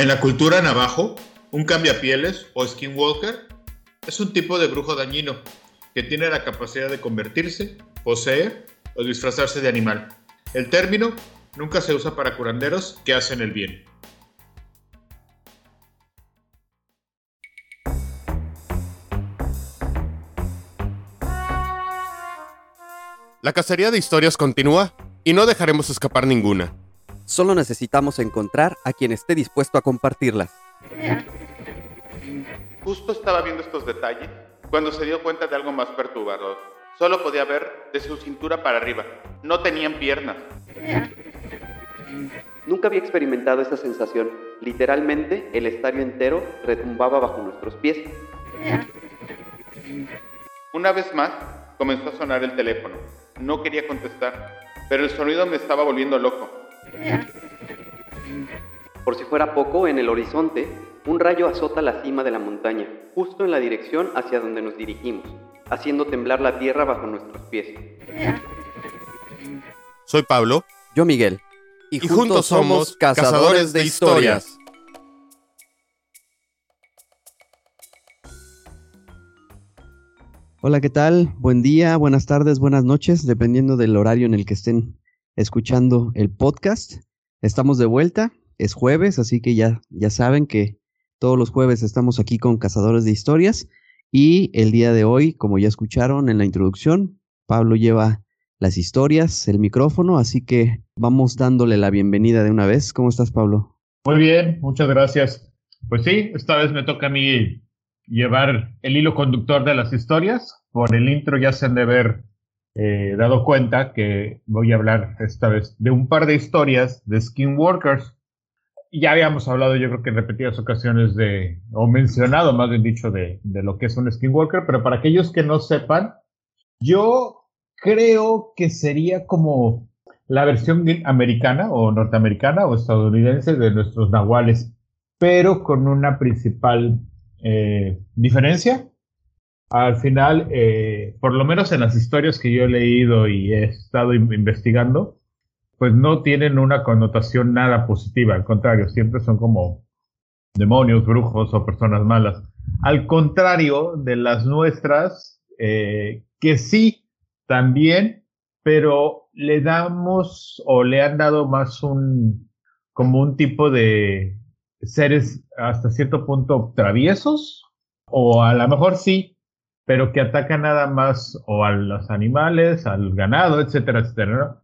En la cultura navajo, un cambiapieles o skinwalker es un tipo de brujo dañino que tiene la capacidad de convertirse, poseer o disfrazarse de animal. El término nunca se usa para curanderos que hacen el bien. La cacería de historias continúa y no dejaremos escapar ninguna. Solo necesitamos encontrar a quien esté dispuesto a compartirlas. Justo estaba viendo estos detalles cuando se dio cuenta de algo más perturbador. Solo podía ver de su cintura para arriba. No tenían piernas. Nunca había experimentado esa sensación. Literalmente, el estadio entero retumbaba bajo nuestros pies. Una vez más, comenzó a sonar el teléfono. No quería contestar, pero el sonido me estaba volviendo loco. Por si fuera poco, en el horizonte, un rayo azota la cima de la montaña, justo en la dirección hacia donde nos dirigimos, haciendo temblar la tierra bajo nuestros pies. Soy Pablo. Yo Miguel. Y, juntos, somos cazadores de historias. Hola, ¿qué tal? Buen día, buenas tardes, buenas noches, dependiendo del horario en el que estén escuchando el podcast. Estamos de vuelta, es jueves, así que ya, ya saben que todos los jueves estamos aquí con Cazadores de Historias y el día de hoy, como ya escucharon en la introducción, Pablo lleva las historias, el micrófono, así que vamos dándole la bienvenida de una vez. ¿Cómo estás, Pablo? Muy bien, muchas gracias. Pues sí, esta vez me toca a mí llevar el hilo conductor de las historias. Por el intro ya se han de haber eh, dado cuenta que voy a hablar esta vez de un par de historias de skinwalkers. Ya habíamos hablado, yo creo que en repetidas ocasiones de, o mencionado más bien dicho, de, de lo que es un skinwalker, pero para aquellos que no sepan, yo creo que sería como la versión americana o norteamericana o estadounidense de nuestros nahuales, pero con una principal eh, diferencia. Al final, eh, por lo menos en las historias que yo he leído y he estado investigando, pues no tienen una connotación nada positiva, al contrario, siempre son como demonios, brujos o personas malas. Al contrario de las nuestras, eh, que sí, también, pero le damos o le han dado más un, como un tipo de, seres hasta cierto punto traviesos, o a lo mejor sí, pero que atacan nada más o a los animales, al ganado, etcétera, etcétera.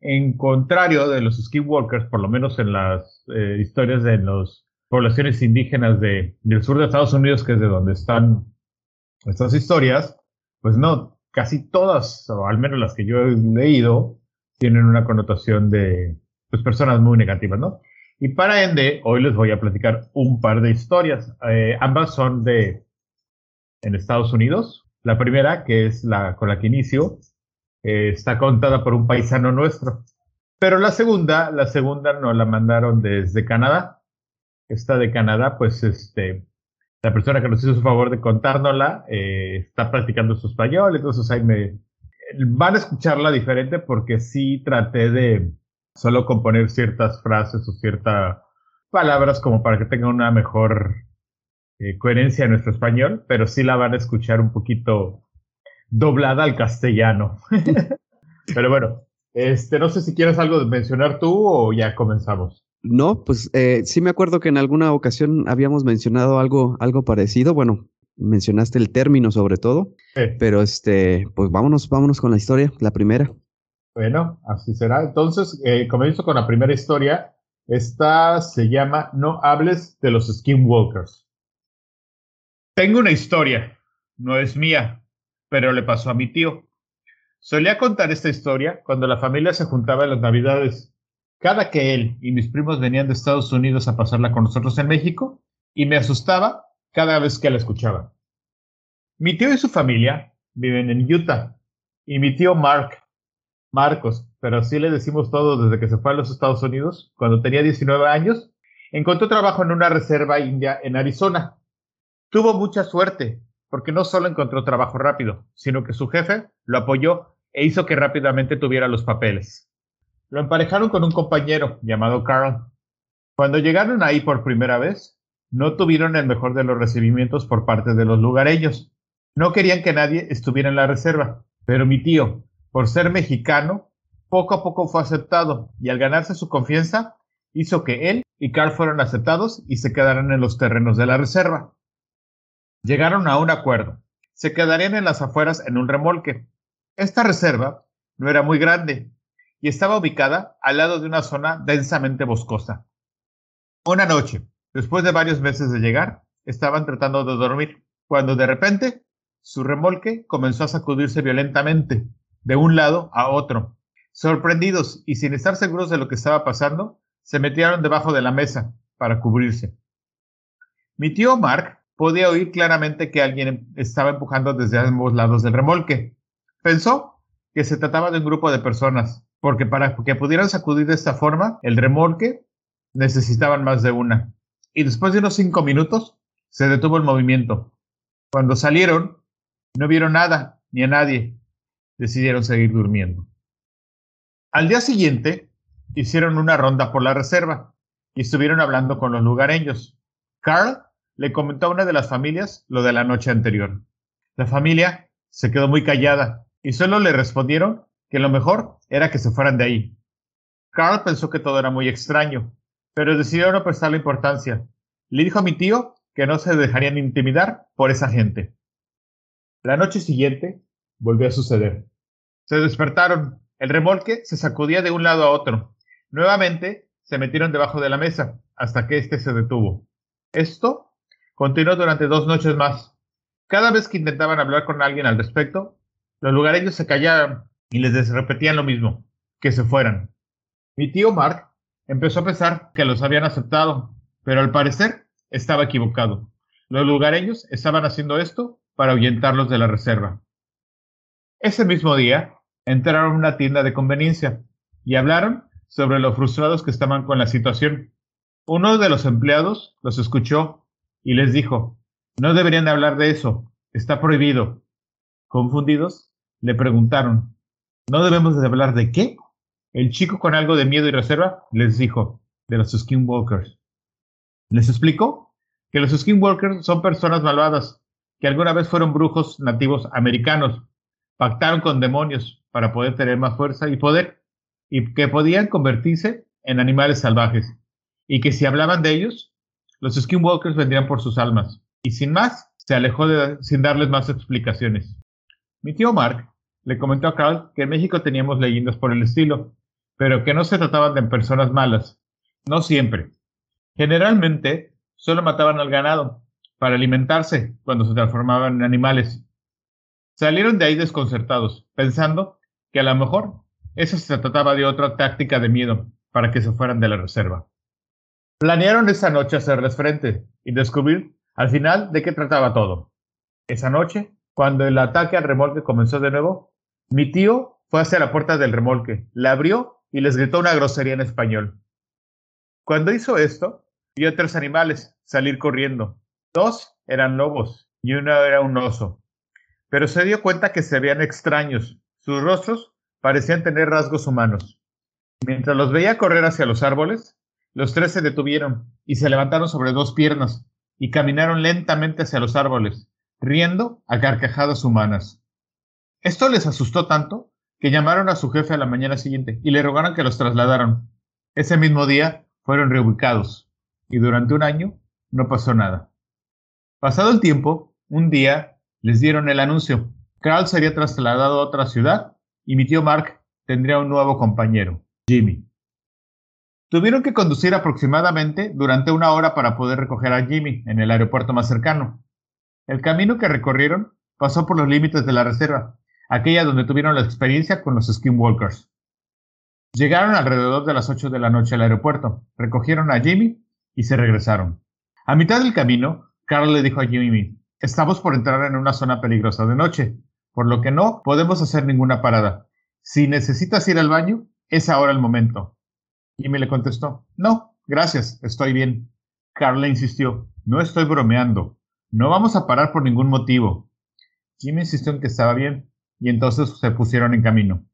En contrario de los skinwalkers, por lo menos en las eh, historias de las poblaciones indígenas de, del sur de Estados Unidos, que es de donde están estas historias, pues no, casi todas, o al menos las que yo he leído, tienen una connotación de pues, personas muy negativas, ¿no? Y para ende, hoy les voy a platicar un par de historias. Eh, ambas son de en Estados Unidos. La primera, que es la con la que inicio, eh, está contada por un paisano nuestro. Pero la segunda, la segunda nos la mandaron desde Canadá. Esta de Canadá, pues este, la persona que nos hizo su favor de contárnosla eh, está practicando su español, entonces ahí me van a escucharla diferente porque sí traté de solo componer ciertas frases o ciertas palabras como para que tenga una mejor eh, coherencia en nuestro español, pero sí la van a escuchar un poquito doblada al castellano. pero bueno, este, no sé si quieres algo de mencionar tú o ya comenzamos. No, pues eh, sí me acuerdo que en alguna ocasión habíamos mencionado algo, algo parecido. Bueno, mencionaste el término sobre todo, pero este, pues vámonos, vámonos con la historia, la primera. Bueno, así será. Entonces, eh, comienzo con la primera historia. Esta se llama No hables de los skinwalkers. Tengo una historia. No es mía, pero le pasó a mi tío. Solía contar esta historia cuando la familia se juntaba en las Navidades. Cada que él y mis primos venían de Estados Unidos a pasarla con nosotros en México, y me asustaba cada vez que la escuchaba. Mi tío y su familia viven en Utah, y mi tío Mark Marcos, pero así le decimos todos desde que se fue a los Estados Unidos, cuando tenía 19 años, encontró trabajo en una reserva india en Arizona. Tuvo mucha suerte, porque no solo encontró trabajo rápido, sino que su jefe lo apoyó e hizo que rápidamente tuviera los papeles. Lo emparejaron con un compañero llamado Carl. Cuando llegaron ahí por primera vez, no tuvieron el mejor de los recibimientos por parte de los lugareños. No querían que nadie estuviera en la reserva, pero mi tío, por ser mexicano, poco a poco fue aceptado y al ganarse su confianza, hizo que él y Carl fueran aceptados y se quedaran en los terrenos de la reserva. Llegaron a un acuerdo. Se quedarían en las afueras en un remolque. Esta reserva no era muy grande y estaba ubicada al lado de una zona densamente boscosa. Una noche, después de varios meses de llegar, estaban tratando de dormir, cuando de repente su remolque comenzó a sacudirse violentamente, de un lado a otro. Sorprendidos y sin estar seguros de lo que estaba pasando, se metieron debajo de la mesa para cubrirse. Mi tío Mark podía oír claramente que alguien estaba empujando desde ambos lados del remolque. Pensó que se trataba de un grupo de personas, porque para que pudieran sacudir de esta forma el remolque necesitaban más de una. Y después de unos cinco minutos se detuvo el movimiento. Cuando salieron, no vieron nada ni a nadie. Decidieron seguir durmiendo. Al día siguiente, hicieron una ronda por la reserva y estuvieron hablando con los lugareños. Carl le comentó a una de las familias lo de la noche anterior. La familia se quedó muy callada y solo le respondieron que lo mejor era que se fueran de ahí. Carl pensó que todo era muy extraño, pero decidió no prestarle importancia. Le dijo a mi tío que no se dejarían intimidar por esa gente. La noche siguiente volvió a suceder. Se despertaron. El remolque se sacudía de un lado a otro Nuevamente se metieron debajo de la mesa hasta que éste se detuvo. Esto continuó durante dos noches más. Cada vez que intentaban hablar con alguien al respecto, los lugareños se callaban y les repetían lo mismo, que se fueran. Mi tío Mark empezó a pensar que los habían aceptado, pero al parecer estaba equivocado. Los lugareños estaban haciendo esto para ahuyentarlos de la reserva. Ese mismo día entraron a una tienda de conveniencia y hablaron sobre lo frustrados que estaban con la situación. Uno de los empleados los escuchó y les dijo, no deberían de hablar de eso, está prohibido. Confundidos, le preguntaron, ¿no debemos de hablar de qué? El chico con algo de miedo y reserva les dijo, de los skinwalkers. Les explicó que los skinwalkers son personas malvadas, que alguna vez fueron brujos nativos americanos, pactaron con demonios para poder tener más fuerza y poder y que podían convertirse en animales salvajes, y que si hablaban de ellos, los skinwalkers vendrían por sus almas. Y sin más, se alejó sin darles más explicaciones. Mi tío Mark le comentó a Carl que en México teníamos leyendas por el estilo, pero que no se trataban de personas malas. No siempre. Generalmente, solo mataban al ganado para alimentarse cuando se transformaban en animales. Salieron de ahí desconcertados, pensando que a lo mejor eso se trataba de otra táctica de miedo para que se fueran de la reserva. Planearon esa noche hacerles frente y descubrir al final de qué trataba todo. Esa noche, cuando el ataque al remolque comenzó de nuevo, mi tío fue hacia la puerta del remolque, la abrió y les gritó una grosería en español. Cuando hizo esto, vio tres animales salir corriendo. Dos eran lobos y uno era un oso. Pero se dio cuenta que se veían extraños. Sus rostros parecían tener rasgos humanos. Mientras los veía correr hacia los árboles, los tres se detuvieron y se levantaron sobre dos piernas y caminaron lentamente hacia los árboles, riendo a carcajadas humanas. Esto les asustó tanto que llamaron a su jefe a la mañana siguiente y le rogaron que los trasladaran. Ese mismo día fueron reubicados y durante un año no pasó nada. Pasado el tiempo, un día les dieron el anuncio. Carl sería trasladado a otra ciudad y mi tío Mark tendría un nuevo compañero, Jimmy. Tuvieron que conducir aproximadamente durante una hora para poder recoger a Jimmy en el aeropuerto más cercano. El camino que recorrieron pasó por los límites de la reserva, aquella donde tuvieron la experiencia con los skinwalkers. Llegaron alrededor de las 8 de la noche al aeropuerto, recogieron a Jimmy y se regresaron. A mitad del camino, Carl le dijo a Jimmy, estamos por entrar en una zona peligrosa de noche por lo que no podemos hacer ninguna parada. Si necesitas ir al baño, es ahora el momento. Jimmy le contestó, no, gracias, estoy bien. Carla insistió, no estoy bromeando, no vamos a parar por ningún motivo. Jimmy insistió en que estaba bien, y entonces se pusieron en camino.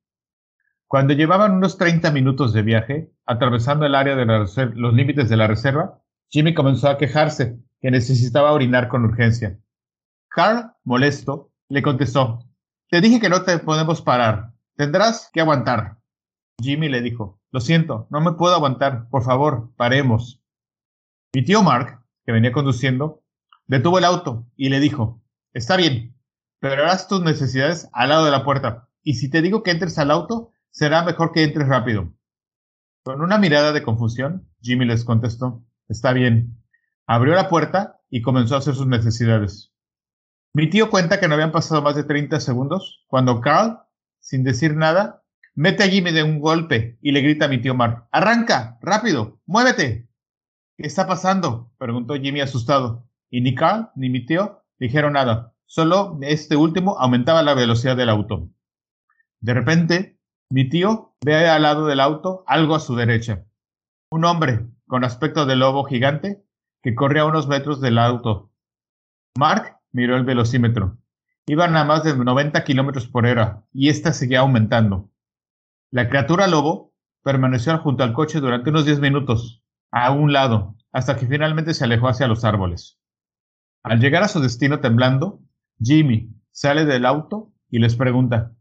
Cuando llevaban unos 30 minutos de viaje, atravesando el área de los límites de la reserva, Jimmy comenzó a quejarse que necesitaba orinar con urgencia. Carl, molesto, le contestó, Te dije que no te podemos parar. Tendrás que aguantar. Jimmy le dijo, Lo siento, no me puedo aguantar. Por favor, paremos. Mi tío Mark, que venía conduciendo, detuvo el auto y le dijo, Está bien, pero harás tus necesidades al lado de la puerta. Y si te digo que entres al auto, será mejor que entres rápido. Con una mirada de confusión, Jimmy les contestó, Está bien. Abrió la puerta y comenzó a hacer sus necesidades. Mi tío cuenta que no habían pasado más de 30 segundos cuando Carl, sin decir nada, mete a Jimmy de un golpe y le grita a mi tío Mark, ¡Arranca! ¡Rápido! ¡Muévete! ¿Qué está pasando? preguntó Jimmy asustado. Y ni Carl ni mi tío dijeron nada. Solo este último aumentaba la velocidad del auto. De repente, mi tío ve al lado del auto algo a su derecha. Un hombre, con aspecto de lobo gigante, que corría a unos metros del auto. Mark miró el velocímetro. Iban a más de 90 kilómetros por hora, y ésta seguía aumentando. La criatura lobo permaneció junto al coche durante unos 10 minutos, a un lado, hasta que finalmente se alejó hacia los árboles. Al llegar a su destino temblando, Jimmy sale del auto y les pregunta,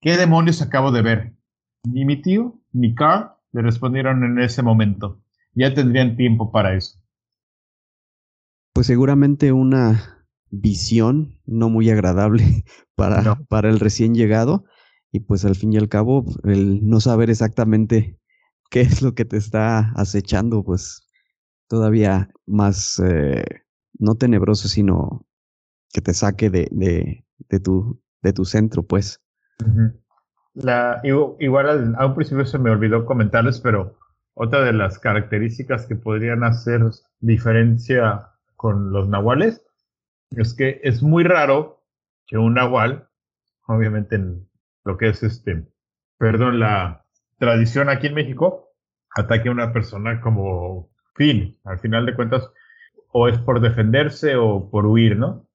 ¿qué demonios acabo de ver? Ni mi tío ni Carl le respondieron en ese momento. Ya tendrían tiempo para eso. Pues seguramente una visión no muy agradable para, para el recién llegado y pues al fin y al cabo el no saber exactamente qué es lo que te está acechando pues todavía más eh, no tenebroso sino que te saque de, de, de, tu, de tu centro pues. La, igual a un principio se me olvidó comentarles, pero otra de las características que podrían hacer diferencia con los nahuales es que es muy raro que un nahual, obviamente en lo que es este, perdón, la tradición aquí en México, ataque a una persona como fin. Al final de cuentas, o es por defenderse o por huir, ¿no?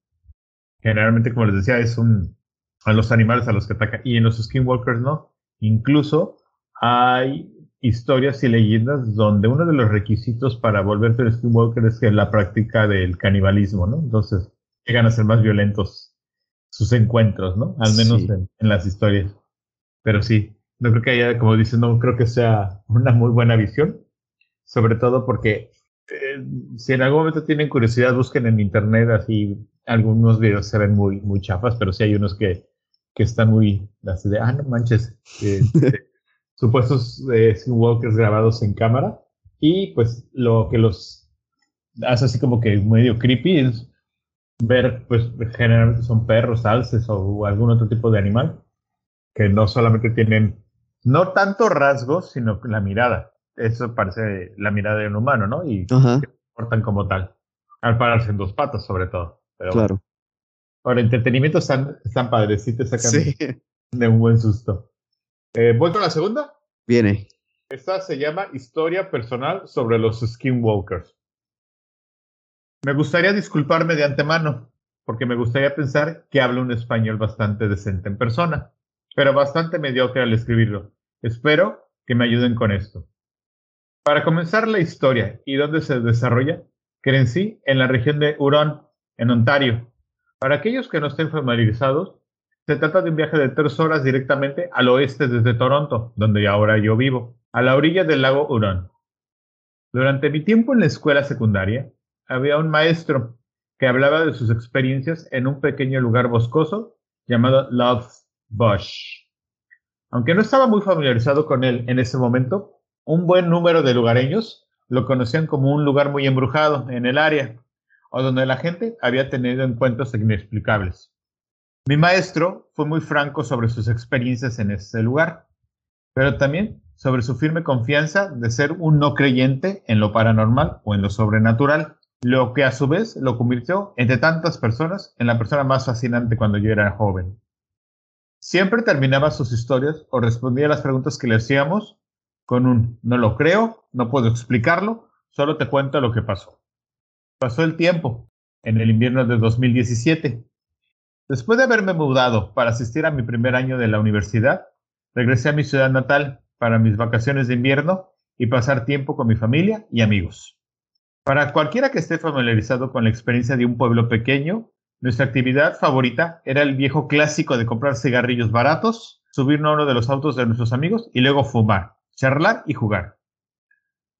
Generalmente, como les decía, es un a los animales a los que ataca. Y en los skinwalkers no. Incluso hay historias y leyendas donde uno de los requisitos para volverte un skinwalker es que la práctica del canibalismo, ¿no? Entonces llegan a ser más violentos sus encuentros, ¿no? Al menos en, las historias. Pero sí, no creo que haya, como dices, no creo que sea una muy buena visión. Sobre todo porque eh, si en algún momento tienen curiosidad, busquen en internet así algunos videos se ven muy, muy chafas, pero sí hay unos que, que están muy, así de, ah, no manches, este, supuestos eh, skinwalkers grabados en cámara. Y pues lo que los hace así como que medio creepy es ver, pues generalmente son perros, alces o algún otro tipo de animal, que no solamente tienen, no tanto rasgos, sino la mirada. Eso parece la mirada de un humano, ¿no? Y se portan como tal, al pararse en dos patas sobre todo claro. Ahora, entretenimiento están, están padres, sí te sacan de un buen susto. Eh, ¿Voy con la segunda? Viene. Esta se llama Historia personal sobre los Skinwalkers. Me gustaría disculparme de antemano, porque me gustaría pensar que hablo un español bastante decente en persona, pero bastante mediocre al escribirlo. Espero que me ayuden con esto. Para comenzar la historia y dónde se desarrolla, crecí en la región de Huron, en Ontario. Para aquellos que no estén familiarizados, se trata de un viaje de tres horas directamente al oeste desde Toronto, donde ahora yo vivo, a la orilla del lago Huron. Durante mi tiempo en la escuela secundaria, había un maestro que hablaba de sus experiencias en un pequeño lugar boscoso llamado Love's Bush. Aunque no estaba muy familiarizado con él en ese momento, un buen número de lugareños lo conocían como un lugar muy embrujado en el área, o donde la gente había tenido encuentros inexplicables. Mi maestro fue muy franco sobre sus experiencias en ese lugar, pero también sobre su firme confianza de ser un no creyente en lo paranormal o en lo sobrenatural, lo que a su vez lo convirtió entre tantas personas en la persona más fascinante cuando yo era joven. Siempre terminaba sus historias o respondía a las preguntas que le hacíamos con un no lo creo, no puedo explicarlo, solo te cuento lo que pasó. Pasó el tiempo, en el invierno de 2017. Después de haberme mudado para asistir a mi primer año de la universidad, regresé a mi ciudad natal para mis vacaciones de invierno y pasar tiempo con mi familia y amigos. Para cualquiera que esté familiarizado con la experiencia de un pueblo pequeño, nuestra actividad favorita era el viejo clásico de comprar cigarrillos baratos, subirnos a uno de los autos de nuestros amigos y luego fumar, charlar y jugar.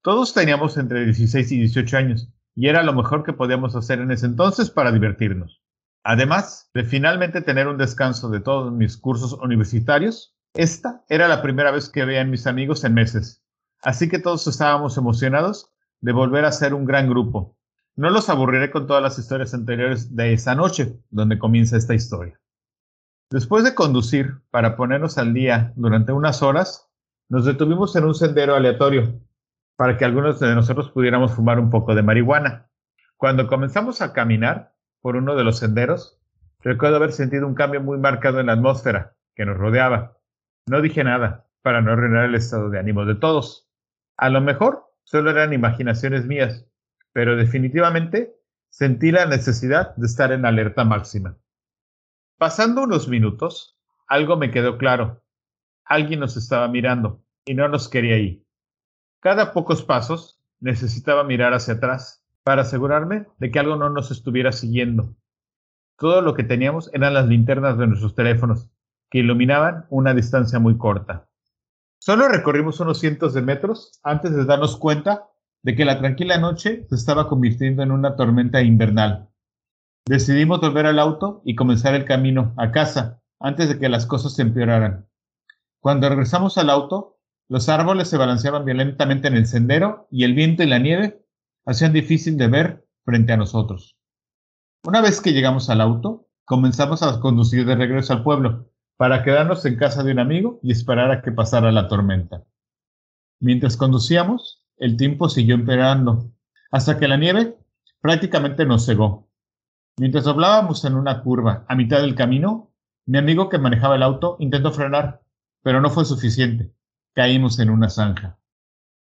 Todos teníamos entre 16 y 18 años y era lo mejor que podíamos hacer en ese entonces para divertirnos. Además de finalmente tener un descanso de todos mis cursos universitarios, esta era la primera vez que veía a mis amigos en meses. Así que todos estábamos emocionados de volver a ser un gran grupo. No los aburriré con todas las historias anteriores de esa noche, donde comienza esta historia. Después de conducir para ponernos al día durante unas horas, nos detuvimos en un sendero aleatorio para que algunos de nosotros pudiéramos fumar un poco de marihuana. Cuando comenzamos a caminar por uno de los senderos, recuerdo haber sentido un cambio muy marcado en la atmósfera que nos rodeaba. No dije nada para no arruinar el estado de ánimo de todos. A lo mejor solo eran imaginaciones mías, pero definitivamente sentí la necesidad de estar en alerta máxima. Pasando unos minutos, algo me quedó claro. Alguien nos estaba mirando y no nos quería ir. Cada pocos pasos necesitaba mirar hacia atrás para asegurarme de que algo no nos estuviera siguiendo. Todo lo que teníamos eran las linternas de nuestros teléfonos, que iluminaban una distancia muy corta. Solo recorrimos unos cientos de metros antes de darnos cuenta de que la tranquila noche se estaba convirtiendo en una tormenta invernal. Decidimos volver al auto y comenzar el camino a casa antes de que las cosas se empeoraran. Cuando regresamos al auto, los árboles se balanceaban violentamente en el sendero y el viento y la nieve hacían difícil de ver frente a nosotros. Una vez que llegamos al auto, comenzamos a conducir de regreso al pueblo para quedarnos en casa de un amigo y esperar a que pasara la tormenta. Mientras conducíamos, el tiempo siguió empeorando, hasta que la nieve prácticamente nos cegó. Mientras doblábamos en una curva a mitad del camino, mi amigo que manejaba el auto intentó frenar, pero no fue suficiente. Caímos en una zanja.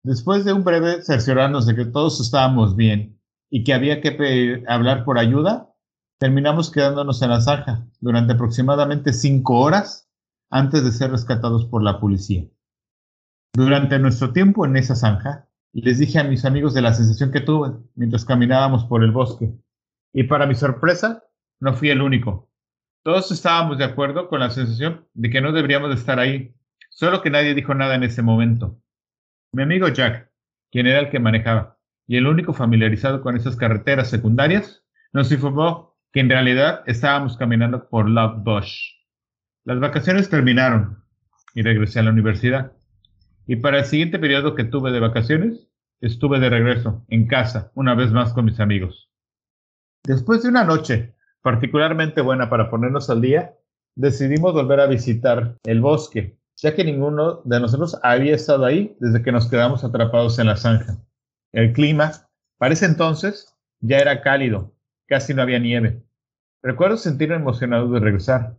Después de un breve cerciorarnos de que todos estábamos bien y que había que hablar por ayuda, terminamos quedándonos en la zanja durante aproximadamente cinco horas antes de ser rescatados por la policía. Durante nuestro tiempo en esa zanja, les dije a mis amigos de la sensación que tuve mientras caminábamos por el bosque. Y para mi sorpresa, no fui el único. Todos estábamos de acuerdo con la sensación de que no deberíamos de estar ahí, solo que nadie dijo nada en ese momento. Mi amigo Jack, quien era el que manejaba y el único familiarizado con esas carreteras secundarias, nos informó que en realidad estábamos caminando por Love Bush. Las vacaciones terminaron y regresé a la universidad. Y para el siguiente periodo que tuve de vacaciones, estuve de regreso, en casa, una vez más con mis amigos. Después de una noche particularmente buena para ponernos al día, decidimos volver a visitar el bosque, ya que ninguno de nosotros había estado ahí desde que nos quedamos atrapados en la zanja. El clima, para ese entonces, ya era cálido, casi no había nieve. Recuerdo sentirme emocionado de regresar.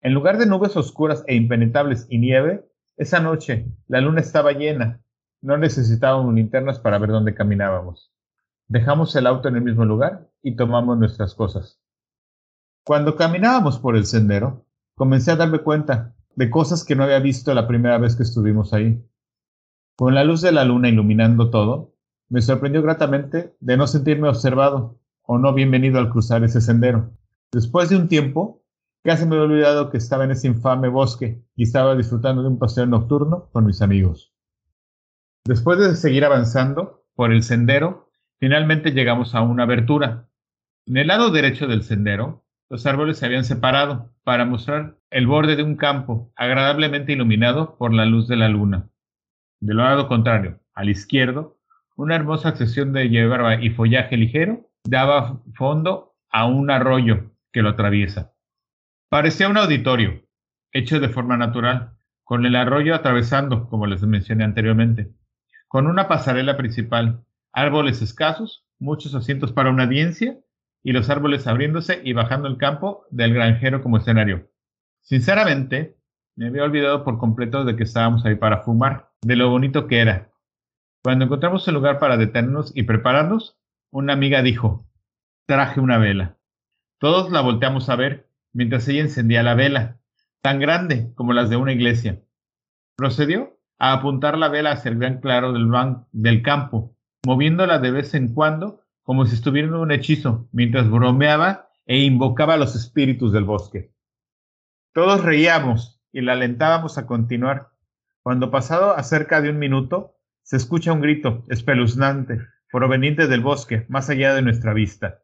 En lugar de nubes oscuras e impenetrables y nieve, esa noche la luna estaba llena. No necesitábamos linternas para ver dónde caminábamos. Dejamos el auto en el mismo lugar y tomamos nuestras cosas. Cuando caminábamos por el sendero, comencé a darme cuenta de cosas que no había visto la primera vez que estuvimos ahí. Con la luz de la luna iluminando todo, me sorprendió gratamente de no sentirme observado o no bienvenido al cruzar ese sendero. Después de un tiempo, Casi me he olvidado que estaba en ese infame bosque y estaba disfrutando de un paseo nocturno con mis amigos. Después de seguir avanzando por el sendero, finalmente llegamos a una abertura. En el lado derecho del sendero, los árboles se habían separado para mostrar el borde de un campo agradablemente iluminado por la luz de la luna. Del lado contrario, al izquierdo, una hermosa sección de hierba y follaje ligero daba fondo a un arroyo que lo atraviesa. Parecía un auditorio, hecho de forma natural, con el arroyo atravesando, como les mencioné anteriormente, con una pasarela principal, árboles escasos, muchos asientos para una audiencia y los árboles abriéndose y bajando el campo del granjero como escenario. Sinceramente, me había olvidado por completo de que estábamos ahí para fumar, de lo bonito que era. Cuando encontramos el lugar para detenernos y prepararnos, una amiga dijo, traje una vela. Todos la volteamos a ver mientras ella encendía la vela, tan grande como las de una iglesia. Procedió a apuntar la vela hacia el gran claro del, del campo, moviéndola de vez en cuando como si estuviera en un hechizo, mientras bromeaba e invocaba a los espíritus del bosque. Todos reíamos y la alentábamos a continuar. Cuando pasado a cerca de un minuto, se escucha un grito espeluznante proveniente del bosque, más allá de nuestra vista.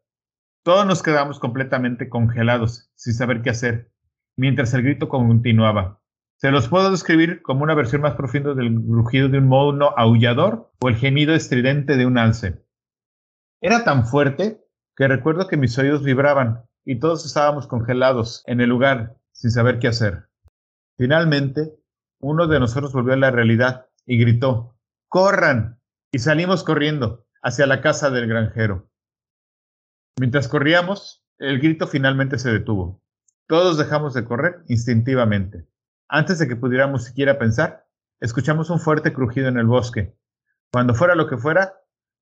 Todos nos quedamos completamente congelados, sin saber qué hacer, mientras el grito continuaba. Se los puedo describir como una versión más profunda del rugido de un mono aullador o el gemido estridente de un alce. Era tan fuerte que recuerdo que mis oídos vibraban y todos estábamos congelados en el lugar, sin saber qué hacer. Finalmente, uno de nosotros volvió a la realidad y gritó, ¡Corran! Y salimos corriendo hacia la casa del granjero. Mientras corríamos, el grito finalmente se detuvo. Todos dejamos de correr instintivamente. Antes de que pudiéramos siquiera pensar, escuchamos un fuerte crujido en el bosque. Cuando fuera lo que fuera,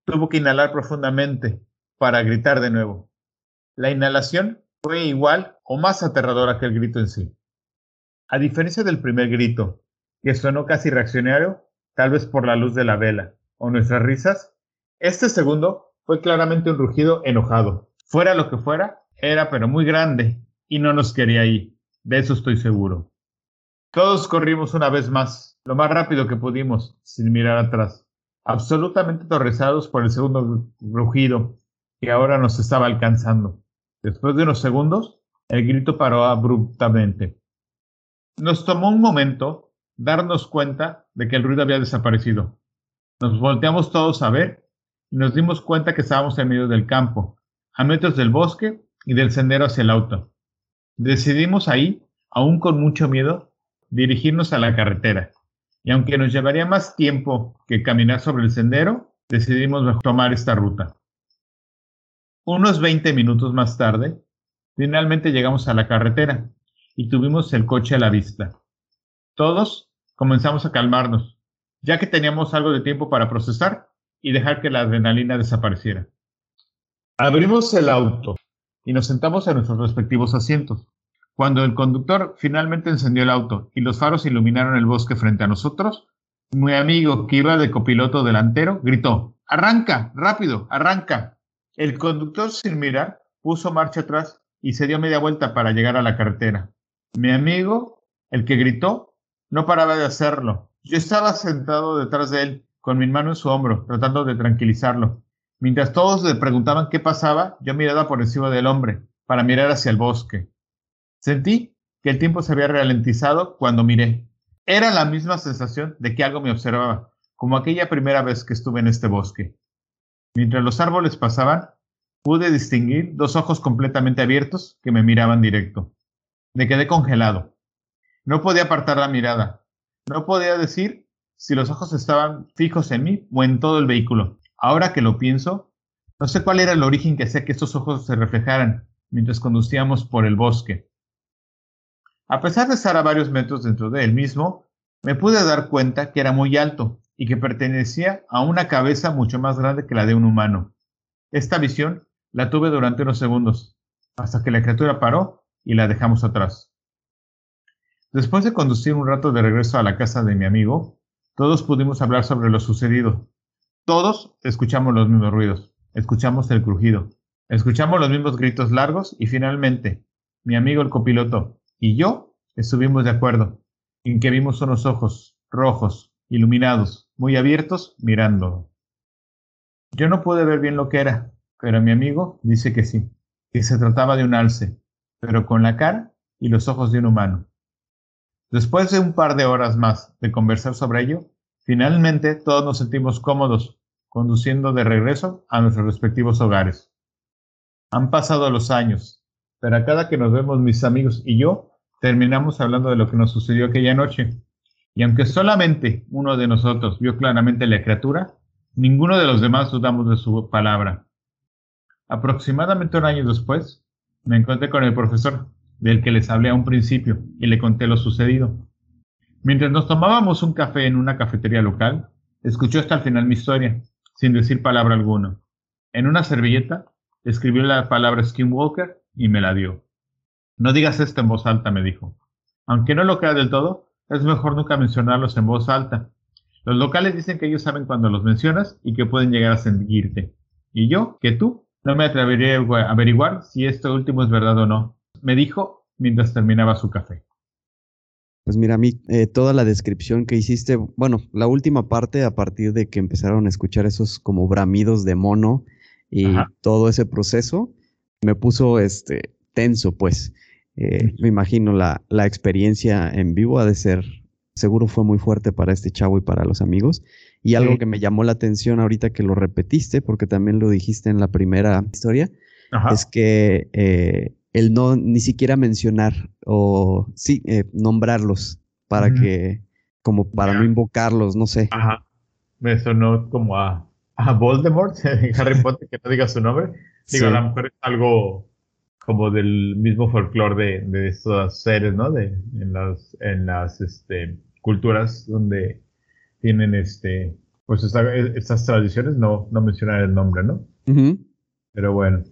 tuvo que inhalar profundamente para gritar de nuevo. La inhalación fue igual o más aterradora que el grito en sí. A diferencia del primer grito, que sonó casi reaccionario, tal vez por la luz de la vela o nuestras risas, este segundo fue claramente un rugido enojado. Fuera lo que fuera, era pero muy grande y no nos quería ir. De eso estoy seguro. Todos corrimos una vez más, lo más rápido que pudimos, sin mirar atrás, absolutamente aterrorizados por el segundo rugido que ahora nos estaba alcanzando. Después de unos segundos, el grito paró abruptamente. Nos tomó un momento darnos cuenta de que el ruido había desaparecido. Nos volteamos todos a ver y nos dimos cuenta que estábamos en medio del campo, a metros del bosque y del sendero hacia el auto. Decidimos ahí, aún con mucho miedo, dirigirnos a la carretera. Y aunque nos llevaría más tiempo que caminar sobre el sendero, decidimos tomar esta ruta. Unos 20 minutos más tarde, finalmente llegamos a la carretera y tuvimos el coche a la vista. Todos comenzamos a calmarnos, ya que teníamos algo de tiempo para procesar y dejar que la adrenalina desapareciera. Abrimos el auto y nos sentamos en nuestros respectivos asientos. Cuando el conductor finalmente encendió el auto y los faros iluminaron el bosque frente a nosotros, mi amigo que iba de copiloto delantero gritó, ¡Arranca! ¡Rápido! ¡Arranca! El conductor sin mirar puso marcha atrás y se dio media vuelta para llegar a la carretera. Mi amigo, el que gritó, no paraba de hacerlo. Yo estaba sentado detrás de él con mi mano en su hombro, tratando de tranquilizarlo. Mientras todos le preguntaban qué pasaba, yo miraba por encima del hombre, para mirar hacia el bosque. Sentí que el tiempo se había ralentizado cuando miré. Era la misma sensación de que algo me observaba, como aquella primera vez que estuve en este bosque. Mientras los árboles pasaban, pude distinguir dos ojos completamente abiertos que me miraban directo. Me quedé congelado. No podía apartar la mirada. No podía decir si los ojos estaban fijos en mí o en todo el vehículo. Ahora que lo pienso, no sé cuál era el origen que hacía que estos ojos se reflejaran mientras conducíamos por el bosque. A pesar de estar a varios metros dentro de él mismo, me pude dar cuenta que era muy alto y que pertenecía a una cabeza mucho más grande que la de un humano. Esta visión la tuve durante unos segundos, hasta que la criatura paró y la dejamos atrás. Después de conducir un rato de regreso a la casa de mi amigo, todos pudimos hablar sobre lo sucedido. Todos escuchamos los mismos ruidos, escuchamos el crujido, escuchamos los mismos gritos largos y finalmente, mi amigo el copiloto y yo estuvimos de acuerdo en que vimos unos ojos rojos, iluminados, muy abiertos, mirando. Yo no pude ver bien lo que era, pero mi amigo dice que sí, que se trataba de un alce, pero con la cara y los ojos de un humano. Después de un par de horas más de conversar sobre ello, finalmente todos nos sentimos cómodos conduciendo de regreso a nuestros respectivos hogares. Han pasado los años, pero a cada que nos vemos mis amigos y yo, terminamos hablando de lo que nos sucedió aquella noche. Y aunque solamente uno de nosotros vio claramente la criatura, ninguno de los demás dudamos de su palabra. Aproximadamente un año después, me encontré con el profesor, del que les hablé a un principio y le conté lo sucedido. Mientras nos tomábamos un café en una cafetería local, escuchó hasta el final mi historia, sin decir palabra alguna. En una servilleta, escribió la palabra Skinwalker y me la dio. No digas esto en voz alta, me dijo. Aunque no lo crea del todo, es mejor nunca mencionarlos en voz alta. Los locales dicen que ellos saben cuando los mencionas y que pueden llegar a seguirte. Y yo, que tú, no me atrevería a averiguar si esto último es verdad o no, me dijo mientras terminaba su café. Pues mira, a mí eh, toda la descripción que hiciste, bueno, la última parte a partir de que empezaron a escuchar esos como bramidos de mono y todo ese proceso, me puso este tenso, pues. Eh, me imagino la, la experiencia en vivo ha de ser, seguro fue muy fuerte para este chavo y para los amigos. Y algo que me llamó la atención ahorita que lo repetiste, porque también lo dijiste en la primera historia, es que eh, el no ni siquiera mencionar o sí, eh, nombrarlos para que, como para no invocarlos, no sé. Ajá. Me sonó como a, a Voldemort en Harry Potter, que no diga su nombre. Digo, a lo mejor es algo como del mismo folclore de, de estos seres, ¿no? De, en las, en las este, culturas donde tienen este, pues estas tradiciones, no, no mencionar el nombre, ¿no? Pero bueno,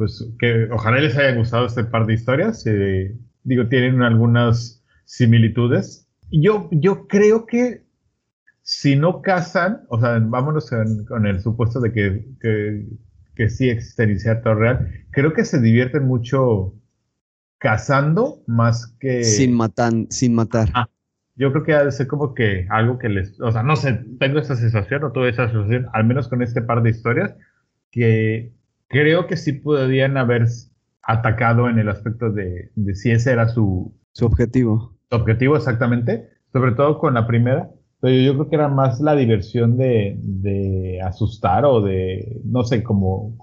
pues que ojalá les haya gustado este par de historias. Eh, digo, tienen algunas similitudes. Yo, yo creo que si no casan, o sea, vámonos con, el supuesto de que, que, que sí existe cierto real, creo que se divierten mucho cazando más que... Sin, matan, sin matar. Ah, yo creo que ha de ser como que algo que les, o sea, no sé, tengo esa sensación o tuve esa sensación, al menos con este par de historias, que creo que sí podrían haber atacado en el aspecto de, de si ese era su, su objetivo. Su objetivo exactamente, sobre todo con la primera, pero yo creo que era más la diversión de, de asustar o de, no sé, como,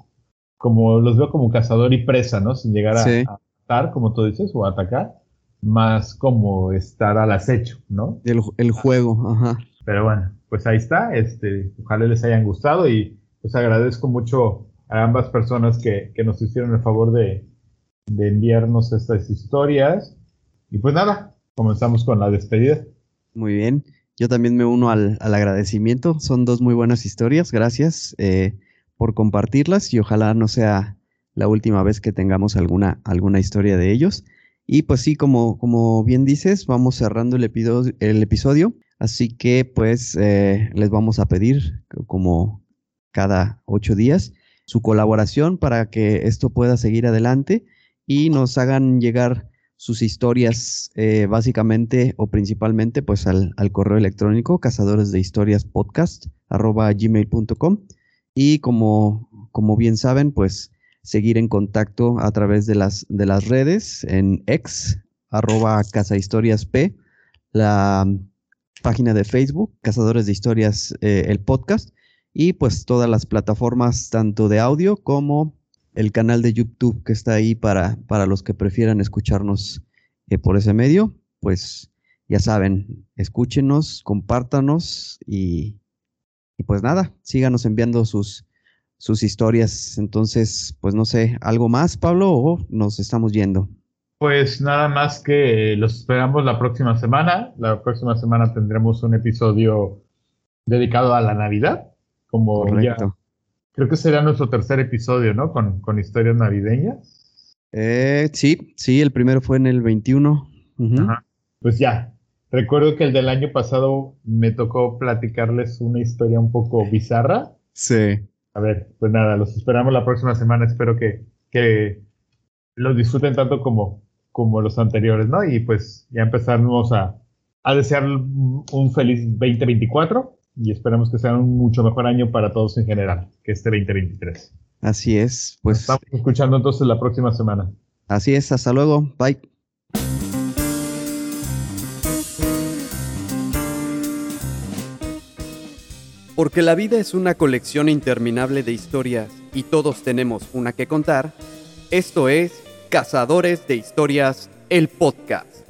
como los veo como cazador y presa, ¿no? Sin llegar a, a matar, como tú dices, o a atacar más como estar al acecho, ¿no? El, juego, ajá. Pero bueno, pues ahí está, este, ojalá les hayan gustado y pues agradezco mucho a ambas personas que, nos hicieron el favor de, enviarnos estas historias. Y pues nada, comenzamos con la despedida. Muy bien, yo también me uno al, agradecimiento, son dos muy buenas historias, gracias eh, por compartirlas y ojalá no sea la última vez que tengamos alguna, alguna historia de ellos. Y pues sí, como, como bien dices, vamos cerrando el episodio. Así que pues eh, les vamos a pedir, como cada ocho días, su colaboración para que esto pueda seguir adelante y nos hagan llegar sus historias eh, básicamente o principalmente pues al, al, correo electrónico cazadores de historias podcast arroba gmail.com y como, como bien saben pues seguir en contacto a través de las, de las redes en ex, arroba Casa Historias P, la página de Facebook, Cazadores de Historias, eh, el podcast, y pues todas las plataformas, tanto de audio como el canal de YouTube que está ahí para, para los que prefieran escucharnos eh, por ese medio, pues ya saben, escúchenos, compártanos y, y pues nada, síganos enviando sus, sus historias. Entonces, pues no sé, ¿algo más, Pablo, o nos estamos yendo? Pues nada más que los esperamos la próxima semana. La próxima semana tendremos un episodio dedicado a la Navidad, como Correcto. creo que será nuestro tercer episodio, ¿no? Con, con historias navideñas. Eh, sí, sí, el primero fue en el 21. Pues ya, recuerdo que el del año pasado me tocó platicarles una historia un poco bizarra. Sí. A ver, pues nada, los esperamos la próxima semana. Espero que, que los disfruten tanto como, como los anteriores, ¿no? Y pues ya empezamos a, a desear un feliz 2024 y esperamos que sea un mucho mejor año para todos en general que este 2023. Así es, pues. estamos escuchando entonces la próxima semana. Así es, hasta luego, bye. Porque la vida es una colección interminable de historias y todos tenemos una que contar, esto es Cazadores de Historias, el podcast.